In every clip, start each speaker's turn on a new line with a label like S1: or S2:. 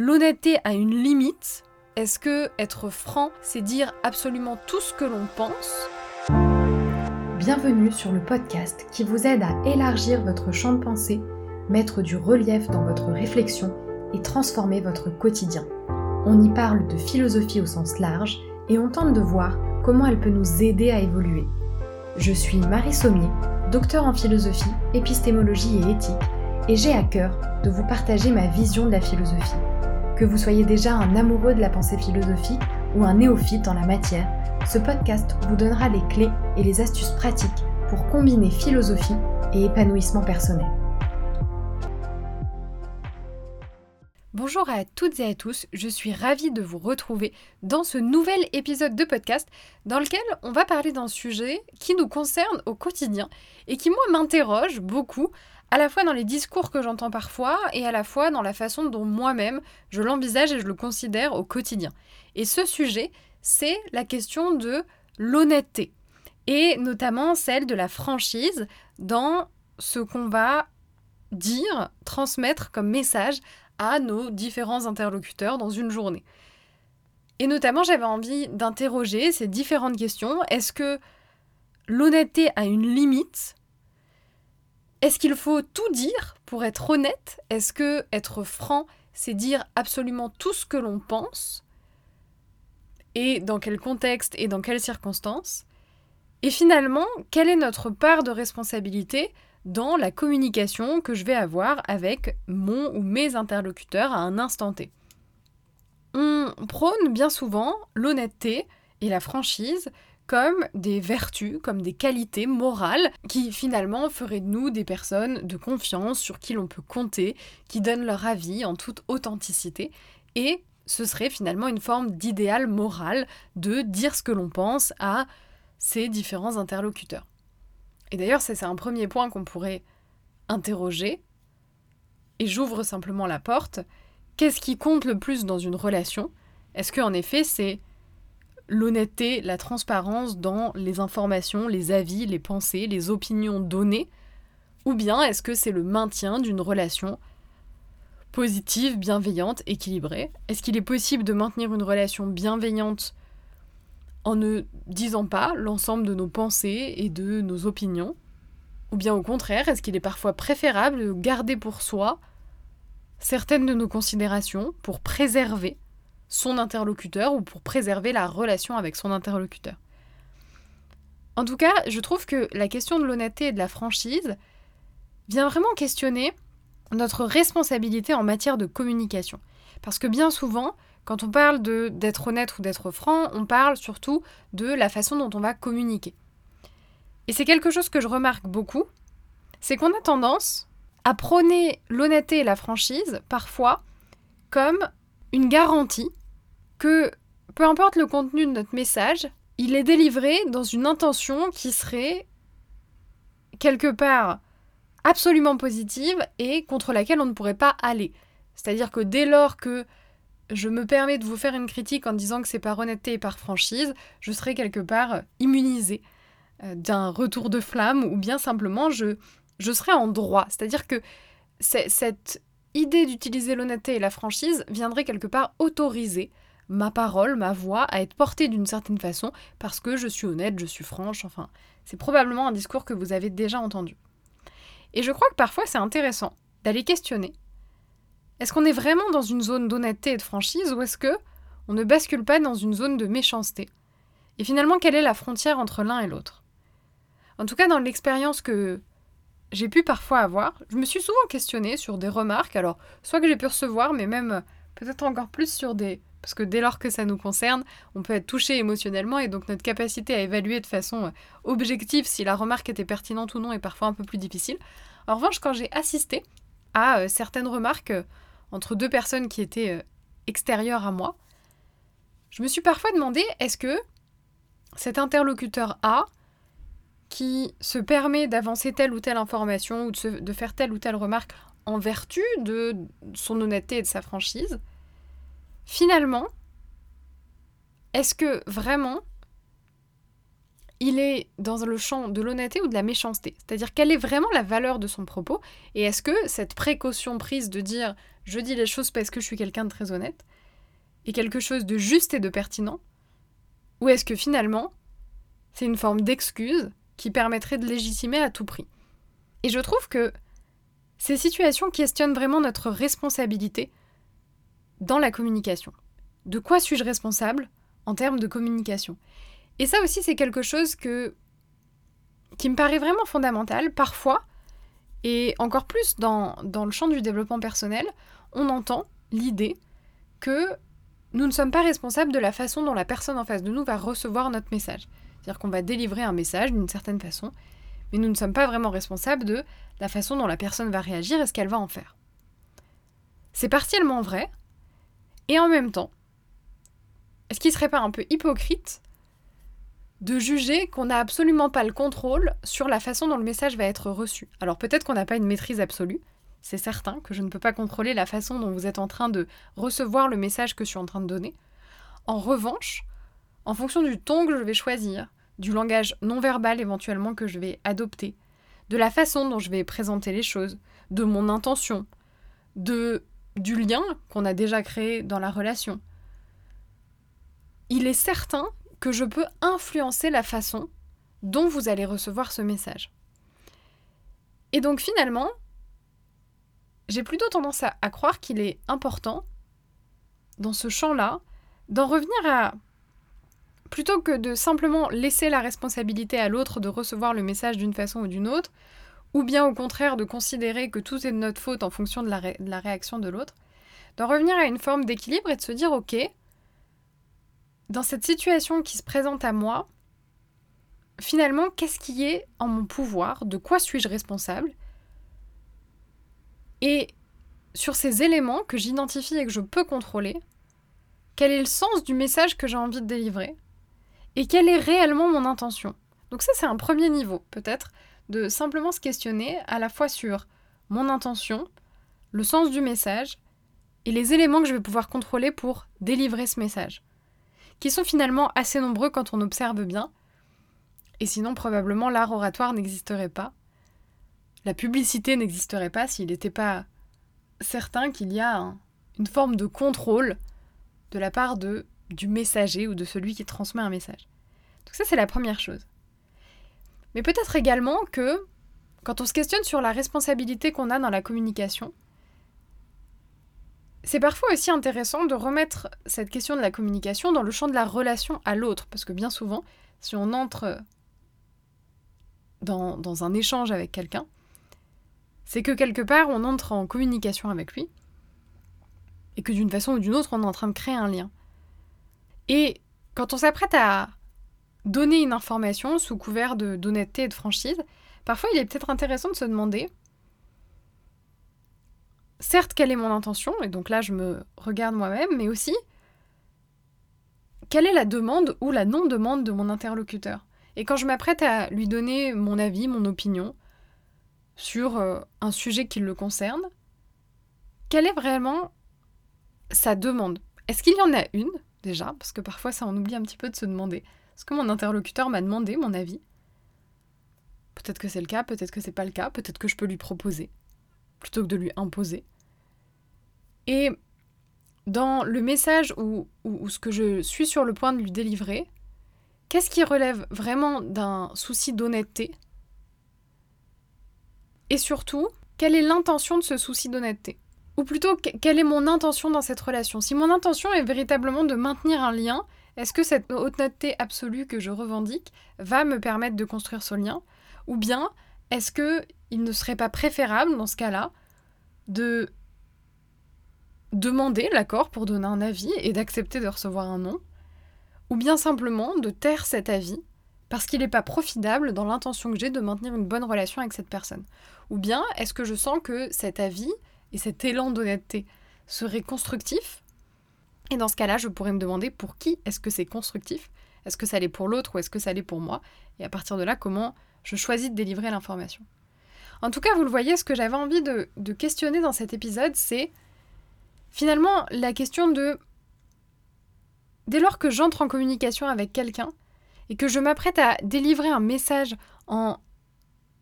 S1: l'honnêteté a une limite Est-ce que être franc, c'est dire absolument tout ce que l'on pense?
S2: Bienvenue sur le podcast qui vous aide à élargir votre champ de pensée, mettre du relief dans votre réflexion et transformer votre quotidien. On y parle de philosophie au sens large et on tente de voir comment elle peut nous aider à évoluer. Je suis Marie Sommier, docteur en philosophie, épistémologie et éthique, et j'ai à cœur de vous partager ma vision de la philosophie. Que vous soyez déjà un amoureux de la pensée philosophique ou un néophyte en la matière, ce podcast vous donnera les clés et les astuces pratiques pour combiner philosophie et épanouissement personnel.
S1: Bonjour à toutes et à tous, je suis ravie de vous retrouver dans ce nouvel épisode de podcast dans lequel on va parler d'un sujet qui nous concerne au quotidien et qui moi m'interroge beaucoup à la fois dans les discours que j'entends parfois et à la fois dans la façon dont moi-même je l'envisage et je le considère au quotidien. Et ce sujet, c'est la question de l'honnêteté et notamment celle de la franchise dans ce qu'on va dire, transmettre comme message à nos différents interlocuteurs dans une journée. Et notamment, j'avais envie d'interroger ces différentes questions. Est-ce que l'honnêteté a une limite Est-ce qu'il faut tout dire pour être honnête? Est-ce que être franc, c'est dire absolument tout ce que l'on pense? Et dans quel contexte et dans quelles circonstances? Et finalement, quelle est notre part de responsabilité dans la communication que je vais avoir avec mon ou mes interlocuteurs à un instant T? On prône bien souvent l'honnêteté et la franchise comme des vertus, comme des qualités morales qui finalement feraient de nous des personnes de confiance sur qui l'on peut compter, qui donnent leur avis en toute authenticité et ce serait finalement une forme d'idéal moral de dire ce que l'on pense à ces différents interlocuteurs. Et d'ailleurs, c'est un premier point qu'on pourrait interroger. Et j'ouvre simplement la porte. Qu'est-ce qui compte le plus dans une relation? Est-ce qu'en effet, c'est l'honnêteté, la transparence dans les informations, les avis, les pensées, les opinions données Ou bien est-ce que c'est le maintien d'une relation positive, bienveillante, équilibrée? Est-ce qu'il est possible de maintenir une relation bienveillante en ne disant pas l'ensemble de nos pensées et de nos opinions? Ou bien au contraire, est-ce qu'il est parfois préférable de garder pour soi certaines de nos considérations pour préserver son interlocuteur ou pour préserver la relation avec son interlocuteur En tout cas, je trouve que la question de l'honnêteté et de la franchise vient vraiment questionner notre responsabilité en matière de communication. Parce que bien souvent, quand on parle d'être honnête ou d'être franc, on parle surtout de la façon dont on va communiquer. Et c'est quelque chose que je remarque beaucoup, c'est qu'on a tendance à prôner l'honnêteté et la franchise parfois comme une garantie que peu importe le contenu de notre message, il est délivré dans une intention qui serait quelque part absolument positive et contre laquelle on ne pourrait pas aller. C'est-à-dire que dès lors que je me permets de vous faire une critique en disant que c'est par honnêteté et par franchise, je serai quelque part immunisée euh, d'un retour de flamme ou bien simplement je, je serai en droit. C'est-à-dire que cette idée d'utiliser l'honnêteté et la franchise viendrait quelque part autoriser ma parole, ma voix à être portée d'une certaine façon parce que je suis honnête, je suis franche, enfin, c'est probablement un discours que vous avez déjà entendu. Et je crois que parfois c'est intéressant d'aller questionner. Est-ce qu'on est vraiment dans une zone d'honnêteté et de franchise ou est-ce que on ne bascule pas dans une zone de méchanceté? Et finalement, quelle est la frontière entre l'un et l'autre? En tout cas, dans l'expérience que j'ai pu parfois avoir, je me suis souvent questionnée sur des remarques, alors soit que j'ai pu recevoir, mais même peut-être encore plus sur des... Parce que dès lors que ça nous concerne, on peut être touché émotionnellement et donc notre capacité à évaluer de façon objective si la remarque était pertinente ou non est parfois un peu plus difficile. En revanche, quand j'ai assisté à euh, certaines remarques entre deux personnes qui étaient euh, extérieures à moi, je me suis parfois demandé est-ce que cet interlocuteur A, qui se permet d'avancer telle ou telle information ou de, faire telle ou telle remarque en vertu de son honnêteté et de sa franchise, finalement, est-ce que vraiment il est dans le champ de l'honnêteté ou de la méchanceté? C'est-à-dire quelle est vraiment la valeur de son propos? Et est-ce que cette précaution prise de dire je dis les choses parce que je suis quelqu'un de très honnête est quelque chose de juste et de pertinent? Ou est-ce que finalement c'est une forme d'excuse qui permettrait de légitimer à tout prix? Et je trouve que ces situations questionnent vraiment notre responsabilité dans la communication. De quoi suis-je responsable en termes de communication? Et ça aussi, c'est quelque chose que, qui me paraît vraiment fondamental. Parfois, et encore plus dans, dans le champ du développement personnel, on entend l'idée que nous ne sommes pas responsables de la façon dont la personne en face de nous va recevoir notre message. C'est-à-dire qu'on va délivrer un message d'une certaine façon, mais nous ne sommes pas vraiment responsables de la façon dont la personne va réagir et ce qu'elle va en faire. C'est partiellement vrai, et en même temps, est-ce qu'il ne serait pas un peu hypocrite de juger qu'on n'a absolument pas le contrôle sur la façon dont le message va être reçu? Alors peut-être qu'on n'a pas une maîtrise absolue, c'est certain que je ne peux pas contrôler la façon dont vous êtes en train de recevoir le message que je suis en train de donner. En revanche, en fonction du ton que je vais choisir, du langage non verbal éventuellement que je vais adopter, de la façon dont je vais présenter les choses, de mon intention, de du lien qu'on a déjà créé dans la relation, il est certain que je peux influencer la façon dont vous allez recevoir ce message. Et donc finalement, j'ai plutôt tendance à, croire qu'il est important, dans ce champ-là, d'en revenir à... Plutôt que de simplement laisser la responsabilité à l'autre de recevoir le message d'une façon ou d'une autre, ou bien au contraire de considérer que tout est de notre faute en fonction de la, réaction de l'autre, d'en revenir à une forme d'équilibre et de se dire, ok, dans cette situation qui se présente à moi, finalement, qu'est-ce qui est en mon pouvoir? De quoi suis-je responsable? Et sur ces éléments que j'identifie et que je peux contrôler, quel est le sens du message que j'ai envie de délivrer? Et quelle est réellement mon intention? Donc ça, c'est un premier niveau, peut-être, de simplement se questionner à la fois sur mon intention, le sens du message et les éléments que je vais pouvoir contrôler pour délivrer ce message, qui sont finalement assez nombreux quand on observe bien, et sinon probablement l'art oratoire n'existerait pas, la publicité n'existerait pas s'il n'était pas certain qu'il y a une forme de contrôle de la part de, du messager ou de celui qui transmet un message. Donc ça c'est la première chose. Mais peut-être également que quand on se questionne sur la responsabilité qu'on a dans la communication, c'est parfois aussi intéressant de remettre cette question de la communication dans le champ de la relation à l'autre, parce que bien souvent, si on entre dans, un échange avec quelqu'un, c'est que quelque part, on entre en communication avec lui, et que d'une façon ou d'une autre, on est en train de créer un lien. Et quand on s'apprête à donner une information sous couvert d'honnêteté et de franchise, parfois il est peut-être intéressant de se demander, certes, quelle est mon intention, et donc là je me regarde moi-même, mais aussi, quelle est la demande ou la non-demande de mon interlocuteur? Et quand je m'apprête à lui donner mon avis, mon opinion sur euh, un sujet qui le concerne, quelle est vraiment sa demande? Est-ce qu'il y en a une déjà? Parce que parfois ça en oublie un petit peu de se demander. Est-ce que mon interlocuteur m'a demandé mon avis? Peut-être que c'est le cas, peut-être que c'est pas le cas, peut-être que je peux lui proposer, plutôt que de lui imposer. Et dans le message ou, ce que je suis sur le point de lui délivrer, qu'est-ce qui relève vraiment d'un souci d'honnêteté? Et surtout, quelle est l'intention de ce souci d'honnêteté? Ou plutôt, quelle est mon intention dans cette relation? Si mon intention est véritablement de maintenir un lien est-ce que cette honnêteté absolue que je revendique va me permettre de construire ce lien Ou bien est-ce que il ne serait pas préférable dans ce cas-là de demander l'accord pour donner un avis et d'accepter de recevoir un non Ou bien simplement de taire cet avis parce qu'il n'est pas profitable dans l'intention que j'ai de maintenir une bonne relation avec cette personne? Ou bien est-ce que je sens que cet avis et cet élan d'honnêteté serait constructif et dans ce cas-là, je pourrais me demander pour qui est-ce que c'est constructif? Est-ce que ça l'est pour l'autre ou est-ce que ça l'est pour moi? Et à partir de là, comment je choisis de délivrer l'information? En tout cas, vous le voyez, ce que j'avais envie de, de questionner dans cet épisode, c'est finalement la question de... Dès lors que j'entre en communication avec quelqu'un, et que je m'apprête à délivrer un message en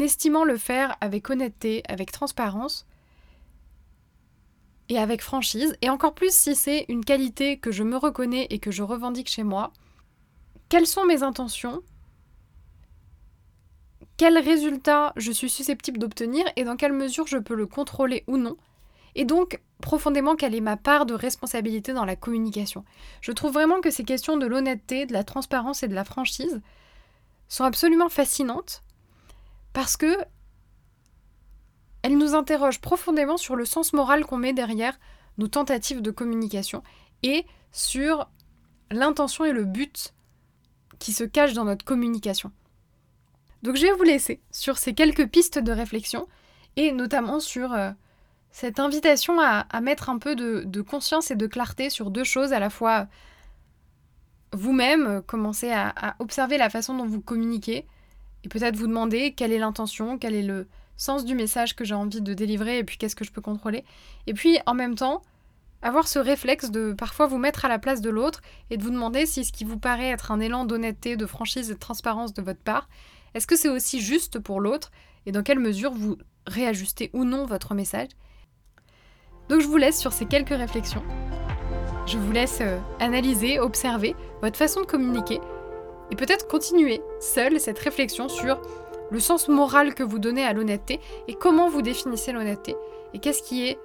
S1: estimant le faire avec honnêteté, avec transparence et avec franchise, et encore plus si c'est une qualité que je me reconnais et que je revendique chez moi, quelles sont mes intentions? Quel résultat je suis susceptible d'obtenir et dans quelle mesure je peux le contrôler ou non, et donc profondément quelle est ma part de responsabilité dans la communication? Je trouve vraiment que ces questions de l'honnêteté, de la transparence et de la franchise sont absolument fascinantes parce que elles nous interrogent profondément sur le sens moral qu'on met derrière nos tentatives de communication et sur l'intention et le but qui se cachent dans notre communication. Donc je vais vous laisser sur ces quelques pistes de réflexion et notamment sur euh, cette invitation à, mettre un peu de, conscience et de clarté sur deux choses, à la fois vous-même, commencer à, à, observer la façon dont vous communiquez et peut-être vous demander quelle est l'intention, quel est le sens du message que j'ai envie de délivrer et puis qu'est-ce que je peux contrôler. Et puis en même temps, avoir ce réflexe de parfois vous mettre à la place de l'autre et de vous demander si ce qui vous paraît être un élan d'honnêteté, de franchise et de transparence de votre part est-ce que c'est aussi juste pour l'autre et dans quelle mesure vous réajustez ou non votre message? Donc je vous laisse sur ces quelques réflexions. Je vous laisse euh, analyser, observer votre façon de communiquer et peut-être continuer seul cette réflexion sur le sens moral que vous donnez à l'honnêteté et comment vous définissez l'honnêteté et qu'est-ce qui est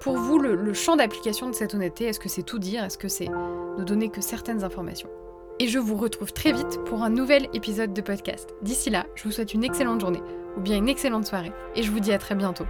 S1: pour vous le, le champ d'application de cette honnêteté? Est-ce que c'est tout dire? Est-ce que c'est ne donner que certaines informations? Et je vous retrouve très vite pour un nouvel épisode de podcast. D'ici là, je vous souhaite une excellente journée ou bien une excellente soirée et je vous dis à très bientôt.